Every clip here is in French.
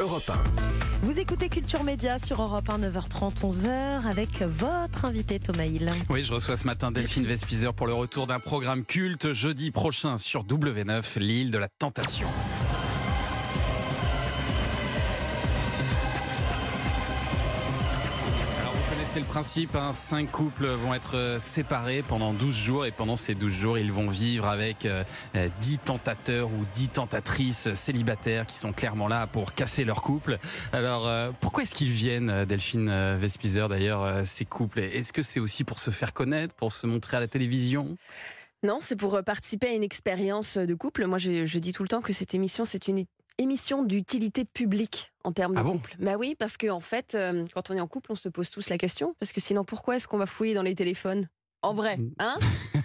Europe 1. Vous écoutez Culture Média sur Europe 1, 9h30, 11h, avec votre invité Thomas Hill. Oui, je reçois ce matin Delphine Vespizer pour le retour d'un programme culte jeudi prochain sur W9, l'île de la Tentation. Connaissez le principe, hein, cinq couples vont être euh, séparés pendant 12 jours et pendant ces 12 jours, ils vont vivre avec euh, euh, 10 tentateurs ou 10 tentatrices célibataires qui sont clairement là pour casser leur couple. Alors euh, pourquoi est-ce qu'ils viennent, euh, Delphine euh, Vespizer d'ailleurs, euh, ces couples? Est-ce que c'est aussi pour se faire connaître, pour se montrer à la télévision? Non, c'est pour euh, participer à une expérience de couple. Moi, je dis tout le temps que cette émission, c'est une émission d'utilité publique en termes de Ah bon couple. Bah oui, parce que en fait, euh, quand on est en couple, on se pose tous la question. Parce que sinon, pourquoi est-ce qu'on va fouiller dans les téléphones? En vrai, hein?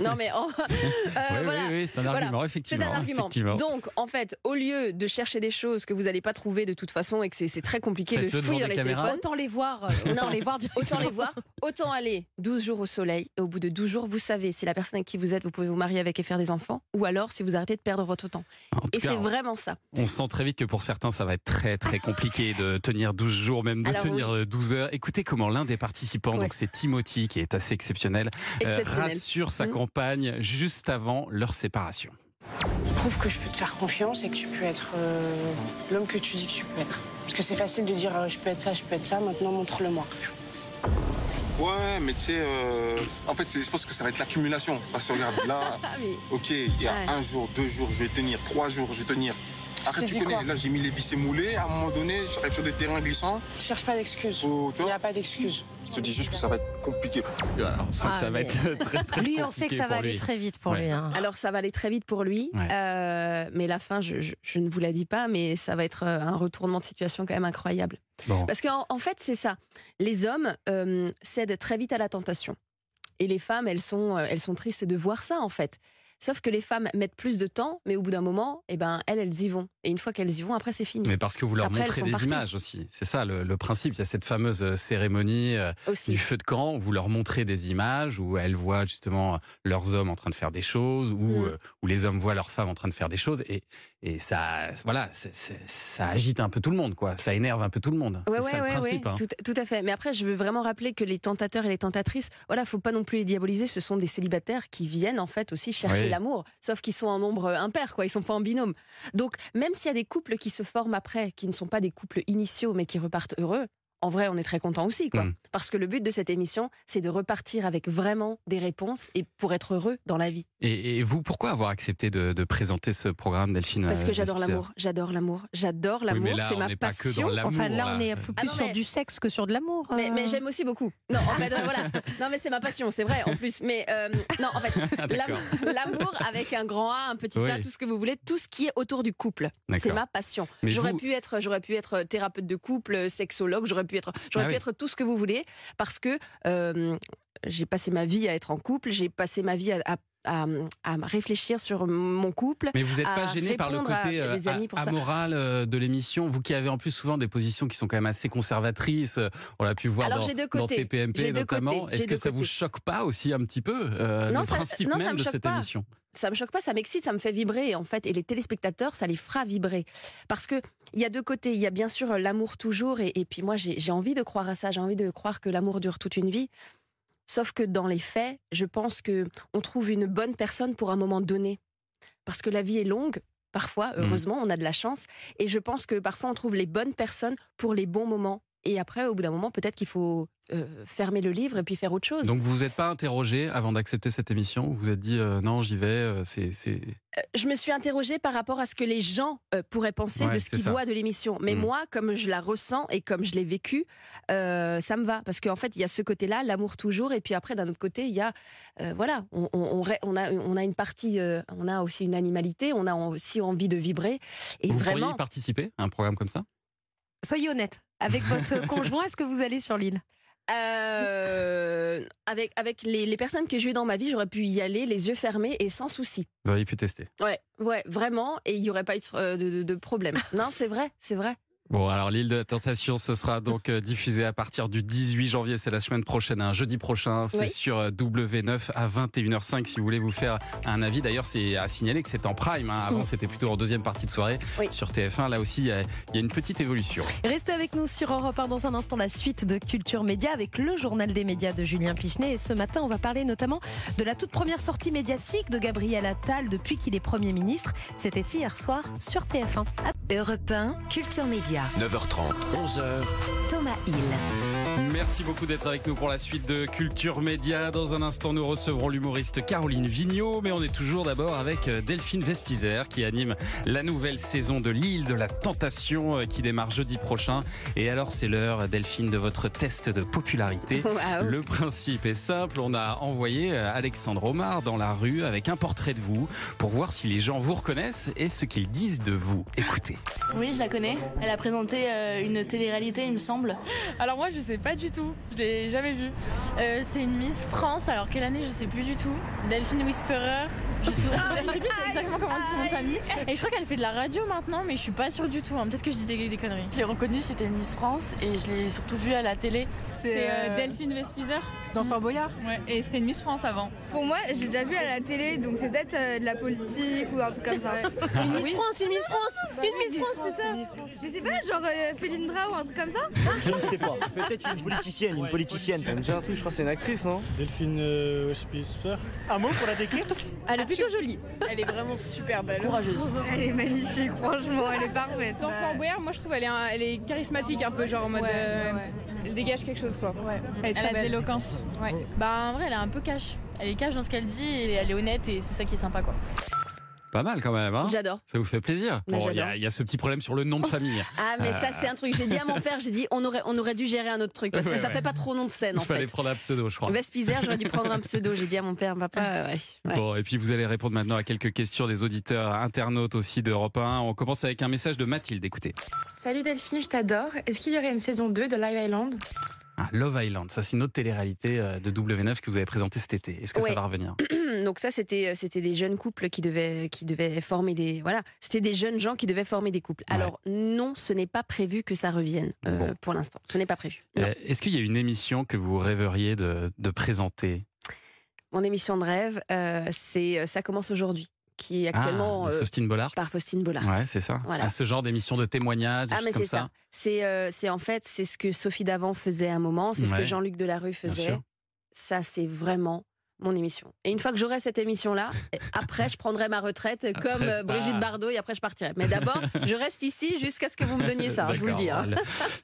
Non, mais en- euh, Oui, voilà. oui, oui, c'est un Voilà. argument, C'est effectivement. un argument. effectivement. Donc, en fait, au lieu de chercher des choses que vous n'allez pas trouver de toute façon et que c'est c'est très compliqué de fouiller dans les caméras. téléphones, Autant les voir, euh, autant les voir autant les voir, autant aller 12 jours au soleil. Et au bout de 12 jours, vous savez si la personne avec qui vous êtes, vous pouvez vous marier avec et faire des enfants, ou alors si vous arrêtez de perdre votre temps. Et cas, c'est vraiment ça. On sent très vite que pour certains, ça va être très très compliqué de tenir 12 jours, même de Alors tenir euh, 12 heures. Écoutez comment l'un des participants, Ouais. donc c'est Timothy, qui est assez exceptionnel, euh, Exceptionnel. Rassure sa Mhm. compagne juste avant leur séparation. Prouve que je peux te faire confiance et que tu peux être euh, l'homme que tu dis que tu peux être. Parce que c'est facile de dire euh, je peux être ça, je peux être ça, maintenant montre-le-moi. Ouais, mais tu sais, euh, en fait, je pense que ça va être l'accumulation. Parce que regarde, là, Ah oui. ok, il y a Ouais. un jour, deux jours, je vais tenir, trois jours, je vais tenir. Après, tu connais, quoi là, j'ai mis les vis moulés. À un moment donné, j'arrive sur des terrains glissants. Tu cherches pas d'excuses. Tu Il n'y a pas d'excuses. je te dis juste que ça va être compliqué. Alors, on sent Ah, que ça va mais- être très très Lui, on sait que ça va aller lui. très vite pour Ouais. lui. hein. Alors ça va aller très vite pour lui, Ouais. Euh, mais la fin, je, je- je ne vous la dis pas, mais ça va être euh, un retournement de situation quand même incroyable. Bon. Parce qu'en en fait, c'est ça. Les hommes euh, cèdent très vite à la tentation. Et les femmes, elles sont, elles sont tristes de voir ça, en fait. Sauf que les femmes mettent plus de temps, mais au bout d'un moment, eh ben, elles, elles y vont. Et une fois qu'elles y vont, après, c'est fini. Mais parce que vous leur Après, montrez des parties. images aussi. C'est ça le, le principe. Il y a cette fameuse euh, cérémonie euh, Aussi. du feu de camp. où Vous leur montrez des images où elles voient justement leurs hommes en train de faire des choses, ou Mm. euh, où les hommes voient leurs femmes en train de faire des choses. Et, et ça, voilà, ça agite un peu tout le monde, quoi. Ça énerve un peu tout le monde. Ouais, c'est ouais, ça ouais, le principe. hein. tout, tout à fait. Mais après, je veux vraiment rappeler que les tentateurs et les tentatrices, voilà, faut pas non plus les diaboliser. Ce sont des célibataires qui viennent en fait aussi chercher Oui. Sauf qu'ils sont en nombre impair, quoi. Ils sont pas en binôme. Donc, même s'il y a des couples qui se forment après, qui ne sont pas des couples initiaux, mais qui repartent heureux. En vrai, on est très content aussi, quoi. Mm. Parce que le but de cette émission, c'est de repartir avec vraiment des réponses et pour être heureux dans la vie. Et, et vous, pourquoi avoir accepté de, de présenter ce programme, Delphine Parce euh, que j'adore Vespizer l'amour, j'adore l'amour, j'adore l'amour. c'est ma n'est pas que passion. dans. Enfin, là, on est là. plus Ah non, sur mais- du sexe que sur de l'amour. Mais, euh. mais j'aime aussi beaucoup. Non, en fait, euh, voilà. Non, mais c'est ma passion, c'est vrai, en plus. Mais euh, non, en fait, Ah, L'amour avec un grand A, un petit A, tout ce que vous voulez, tout ce qui est autour du couple. C'est ma passion. J'aurais vous- pu être, j'aurais pu être thérapeute de couple, sexologue, j'aurais pu être, j'aurais Ah pu oui. être tout ce que vous voulez, parce que euh, j'ai passé ma vie à être en couple, j'ai passé ma vie à, à- à- à réfléchir sur mon couple. Mais vous n'êtes pas gêné par le répondre à côté euh, amoral euh, de l'émission? Vous qui avez en plus souvent des positions qui sont quand même assez conservatrices, euh, on l'a pu voir Alors, dans, deux. TPMP notamment. Est-ce que deux ça vous côtés. choque pas aussi un petit peu euh, Non, le ça- principe non, ça même me de choque cette pas. émission? Ça me choque pas, ça m'excite, ça me fait vibrer en fait. Et les téléspectateurs, ça les fera vibrer. Parce que il y a deux côtés. Il y a bien sûr l'amour toujours. Et, et puis moi, j'ai envie de croire à ça. J'ai envie de croire que l'amour dure toute une vie. Sauf que dans les faits, je pense que on trouve une bonne personne pour un moment donné. Parce que la vie est longue. Parfois, heureusement, on a de la chance. Et je pense que parfois, on trouve les bonnes personnes pour les bons moments. Et après, au bout d'un moment, peut-être qu'il faut euh, fermer le livre et puis faire autre chose. Donc vous vous êtes pas interrogé avant d'accepter cette émission? Vous vous êtes dit euh, non, j'y vais, euh, c'est. c'est- je me suis interrogée par rapport à ce que les gens euh, pourraient penser Ouais, de ce qu'ils ça. voient de l'émission. Mais Mm. moi, comme je la ressens et comme je l'ai vécu, euh, ça me va. Parce qu'en fait, il y a ce côté-là, l'amour toujours. Et puis après, d'un autre côté, il y a, euh, voilà, on, on- on ré- on a, on a une partie, euh, on a aussi une animalité, on a aussi envie de vibrer. Et vous vraiment, pourriez y participer à un programme comme ça? Soyez honnête. Avec votre conjoint, est-ce que vous allez sur l'île? Euh, avec, avec les, les personnes que j'ai eues dans ma vie, j'aurais pu y aller les yeux fermés et sans souci. Vous auriez pu tester. Ouais, ouais, vraiment. Et il n'y aurait pas eu de, euh, de- de- de problème. non, c'est vrai, c'est vrai. Bon, alors l'île de la tentation, ce sera donc euh, diffusé à partir du 18 janvier, c'est la semaine prochaine, un jeudi prochain, c'est Oui. sur euh, W9 à 21h05 si vous voulez vous faire un avis. D'ailleurs, c'est à signaler que c'est en prime, hein. avant c'était plutôt en deuxième partie de soirée Oui. sur TF1, là aussi il y a- il y a une petite évolution. Restez avec nous sur Europe 1 dans un instant la suite de Culture Média avec le journal des médias de Julien Pichenet. Et ce matin, on va parler notamment de la toute première sortie médiatique de Gabriel Attal depuis qu'il est Premier ministre. C'était hier soir sur TF1. À- Europe 1, Culture Média. 9h30, 11h. Thomas Hill. Merci beaucoup d'être avec nous pour la suite de Culture Média. Dans un instant, nous recevrons l'humoriste Caroline Vigneault, mais on est toujours d'abord avec euh, Delphine Vespizer qui anime la nouvelle saison de l'île de la tentation euh, qui démarre jeudi prochain. Et alors, c'est l'heure, Delphine, de votre test de popularité. Le principe est simple, on a envoyé euh, Alexandre Omar dans la rue avec un portrait de vous pour voir si les gens vous reconnaissent et ce qu'ils disent de vous. Écoutez. Oui, je la connais. Elle a présenté une télé-réalité, il me semble. Alors moi je sais pas du tout, je l'ai jamais vue. Euh, c'est une Miss France, alors quelle année je sais plus du tout. Delphine Whisperer. Je sais, je sais plus exactement comment on dit son famille. Et je crois qu'elle fait de la radio maintenant, mais je suis pas sûre du tout. hein. Peut-être que je dis des, des conneries. Je l'ai reconnue, c'était une Miss France et je l'ai surtout vue à la télé. C'est euh, Delphine Vespizer dans Fort Boyard. Ouais, et c'était une Miss France avant. Pour moi, j'ai déjà vu à la télé, donc c'est peut-être euh, de la politique ou un truc comme ça. Une Miss France, une Miss France Une Miss France, c'est ça Mais c'est pas genre euh, Félindra ou un truc comme ça Je ne sais pas. C'est peut-être une politicienne, une politicienne. Elle me dit un truc, je crois que c'est une actrice, non Delphine euh, Westminster. Un mot pour la décrire Elle est plutôt jolie. Elle est vraiment super belle. Courageuse. Elle est magnifique, franchement, elle est parfaite. Dans Fort Boyard, moi je trouve elle est, un- elle est charismatique un peu, genre en mode. Ouais, euh, ouais, ouais. Elle dégage quelque chose quoi. Elle est Elle a de l'éloquence. Ouais. Bah en vrai elle est un peu cash. Elle est cash dans ce qu'elle dit et elle est honnête et c'est ça qui est sympa quoi. Pas mal quand même, hein J'adore. Ça vous fait plaisir Mais Bon, Il y, il y a ce petit problème sur le nom de famille. Ah, mais ça, c'est un truc. J'ai dit à mon père, j'ai dit, on aurait, on aurait dû gérer un autre truc parce que Ouais, ça ouais. fait pas trop nom de scène Il fallait fait. prendre un pseudo, je crois. Vespizer, j'aurais dû prendre un pseudo. J'ai dit à mon père, papa, ouais. ouais. Bon, et puis vous allez répondre maintenant à quelques questions des auditeurs internautes aussi d'Europe 1. On commence avec un message de Mathilde, écoutez. Salut Delphine, je t'adore. Est-ce qu'il y aurait une saison 2 de Live Island? Ah, Love Island, ça c'est une autre télé-réalité euh, de W9 que vous avez présentée cet été. Est-ce que ça va revenir Donc ça, c'était, euh, c'était des jeunes couples qui devaient, qui devaient former des, voilà, c'était des jeunes gens qui devaient former des couples. Ouais. Alors non, ce n'est pas prévu que ça revienne euh, Bon. pour l'instant. Ce n'est pas prévu. Euh, Est-ce qu'il y a une émission que vous rêveriez de, de présenter? Mon émission de rêve, euh, c'est, ça commence aujourd'hui, qui est actuellement ah, de euh, Faustine Bollard? par Faustine Bollard. Ouais, c'est ça. Voilà. À ce genre d'émission de témoignages, Ah mais comme c'est ça. C'est, euh, c'est en fait, c'est ce que Sophie Davant faisait à un moment, c'est ce que Jean-Luc Delarue faisait. Ça, c'est vraiment mon émission. Et une fois que j'aurai cette émission-là, après, je prendrai ma retraite comme euh, Brigitte. Bardot et après, je partirai. Mais d'abord, je reste ici jusqu'à ce que vous me donniez ça, je vous le dis. hein. Le,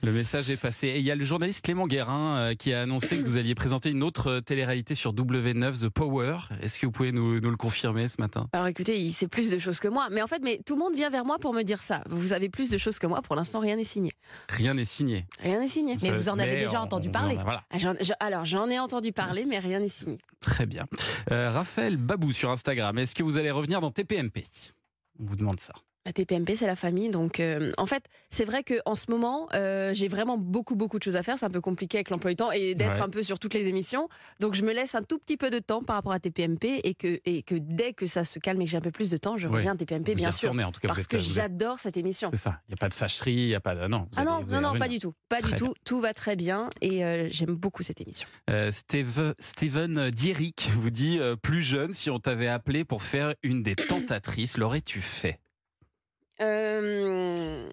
le message est passé. Et il y a le journaliste Clément Guérin euh, qui a annoncé que vous alliez présenter une autre euh, télé-réalité sur W9, The Power. Est-ce que vous pouvez nous, nous le confirmer ce matin? Alors écoutez, il sait plus de choses que moi. Mais en fait, mais tout le monde vient vers moi pour me dire ça. Vous savez plus de choses que moi. Pour l'instant, rien n'est signé. Rien n'est signé. Rien n'est signé. Mais Ça- vous en avez déjà on- entendu on- parler. Voilà. Ah, alors, j'en ai entendu parler, mais rien n'est signé. Très bien. Euh, Raphaël Babou sur Instagram, est-ce que vous allez revenir dans TPMP On vous demande ça. La TPMP, c'est la famille. Donc, euh, en fait, c'est vrai qu'en ce moment, euh, j'ai vraiment beaucoup, beaucoup de choses à faire. C'est un peu compliqué avec l'emploi du temps et d'être Ouais. un peu sur toutes les émissions. Donc, je me laisse un tout petit peu de temps par rapport à TPMP et que, et que dès que ça se calme et que j'ai un peu plus de temps, je reviens à TPMP, Vous bien sûr. en tout cas, Parce que j'adore cette émission. C'est ça. Il n'y a pas de fâcherie, il n'y a pas de. Non, Ah non, non, pas du tout. Pas Très du tout. Tout va très bien et euh, j'aime beaucoup cette émission. Steve- Steven Dierick vous dit plus jeune, si on t'avait appelé pour faire une des tentatrices, l'aurais-tu fait? Euh,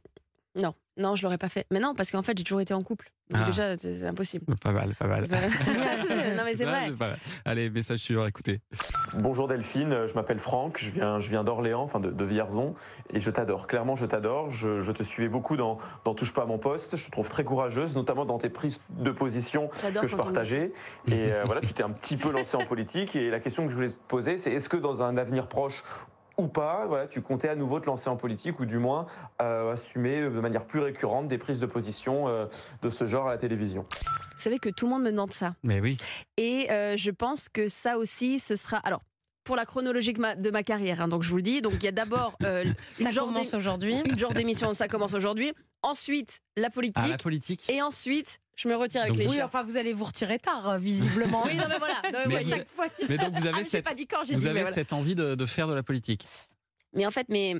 non, non, je l'aurais pas fait. Mais non, parce qu'en fait, j'ai toujours été en couple. Donc Ah. déjà, c'est impossible. Pas mal, pas mal. non, mais c'est vrai. pas mal. Allez, message suivant, écoutez. Bonjour Delphine, je m'appelle Franck, je viens, je viens d'Orléans, enfin de, de Vierzon, et je t'adore. Clairement, je t'adore. Je, je te suivais beaucoup dans, dans Touche pas à mon poste. Je te trouve très courageuse, notamment dans tes prises de position que je partageais. Et euh, voilà, tu t'es un petit peu lancé en politique. Et la question que je voulais te poser, c'est est-ce que dans un avenir proche ou pas, voilà, tu comptais à nouveau te lancer en politique ou du moins euh, assumer de manière plus récurrente des prises de position euh, de ce genre à la télévision Vous savez que tout le monde me demande ça. Mais oui. Et euh, je pense que ça aussi, ce sera. Alors, pour la chronologie de ma, carrière, hein, donc je vous le dis. Donc, il y a d'abord. euh, Ça genre commence aujourd'hui. Une genre d'émission, ça commence aujourd'hui. Ensuite, la politique. Ah, la politique Et ensuite, je me retire avec Donc les Oui, chiens. enfin, vous allez vous retirer tard, euh, visiblement. Oui, non, mais voilà. Non, mais Mais vous- chaque fois. Mais donc vous Ah, avez j'ai cette, pas dit quand, j'ai vous dit. avez voilà. cette envie de, de faire de la politique Mais en fait, mais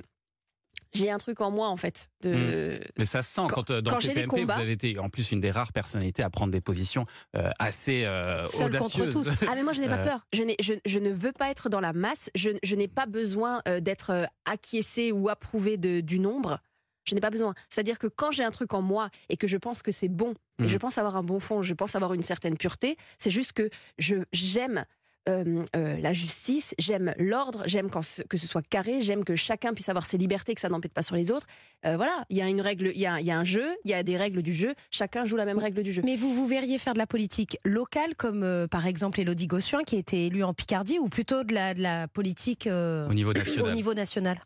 j'ai un truc en moi en fait. De... Mais ça se sent quand, euh, dans quand PPMP, combats- vous avez été en plus une des rares personnalités à prendre des positions euh, assez euh, Seul contre audacieuses. tous. Ah mais moi je n'ai pas Euh, peur. Je, je, je ne veux pas être dans la masse. Je, je n'ai pas besoin euh, d'être acquiescé ou approuvé de, du nombre. Je n'ai pas besoin. C'est-à-dire que quand j'ai un truc en moi et que je pense que c'est bon, et je pense avoir un bon fond, je pense avoir une certaine pureté, c'est juste que je j'aime euh, euh, la justice, j'aime l'ordre, j'aime quand ce- que ce soit carré, j'aime que chacun puisse avoir ses libertés, que ça n'empête pas sur les autres. Euh, voilà, il y a une règle, il y a, il y a un jeu, il y a des règles du jeu, chacun joue la même règle du jeu. Mais vous, vous verriez faire de la politique locale, comme euh, par exemple Elodie Gossuin, qui a été élue en Picardie, ou plutôt de la, de la politique euh, Au niveau national. au niveau national?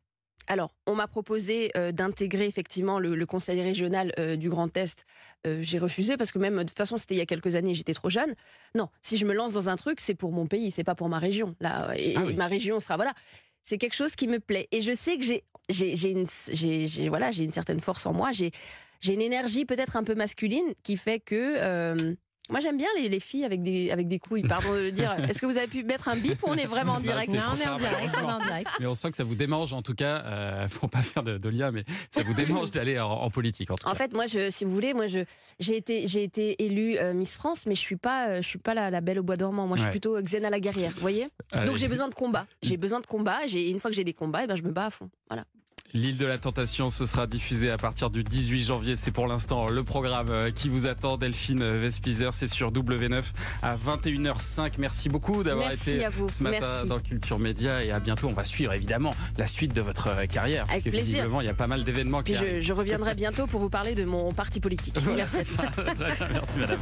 Alors, on m'a proposé euh, d'intégrer effectivement le, le conseil régional euh, du Grand Est. Euh, J'ai refusé parce que même de toute façon, c'était il y a quelques années, j'étais trop jeune. Non, si je me lance dans un truc, c'est pour mon pays, c'est pas pour ma région. Là, et, Ah et ma région sera voilà. C'est quelque chose qui me plaît et je sais que j'ai j'ai une j'ai j'ai- voilà j'ai une certaine force en moi. J'ai j'ai une énergie peut-être un peu masculine qui fait que moi j'aime bien les, les filles avec des avec des couilles. Pardon de le dire. Est-ce que vous avez pu mettre un bip ou on est vraiment en Non, direct Non, on est en direct, on est malheureusement. en direct. Mais on sent que ça vous démange en tout cas, euh, pour pas faire de, de lien, mais ça vous démange d'aller en, en politique en tout En cas. fait, moi, je, si vous voulez, moi, j'ai été, j'ai été élue euh, Miss France, mais je suis pas, euh, je suis pas la, la belle au bois dormant. Moi, je suis Ouais. plutôt Xena la guerrière. Vous voyez? Allez. Donc, j'ai besoin de combat. J'ai besoin de combat. J'ai, une fois que j'ai des combats, et ben, je me bats à fond. Voilà. L'île de la Tentation, ce sera diffusé à partir du 18 janvier. C'est pour l'instant le programme euh, qui vous attend. Delphine Vespizer, c'est sur W9 à 21h05. Merci beaucoup d'avoir été à vous. ce matin Merci. dans Culture Média et à bientôt. On va suivre évidemment la suite de votre euh, carrière. parce Avec que plaisir. visiblement, il y a pas mal d'événements qui je, je reviendrai bientôt pour vous parler de mon parti politique. Voilà, Merci à tous. Très bien, Merci madame.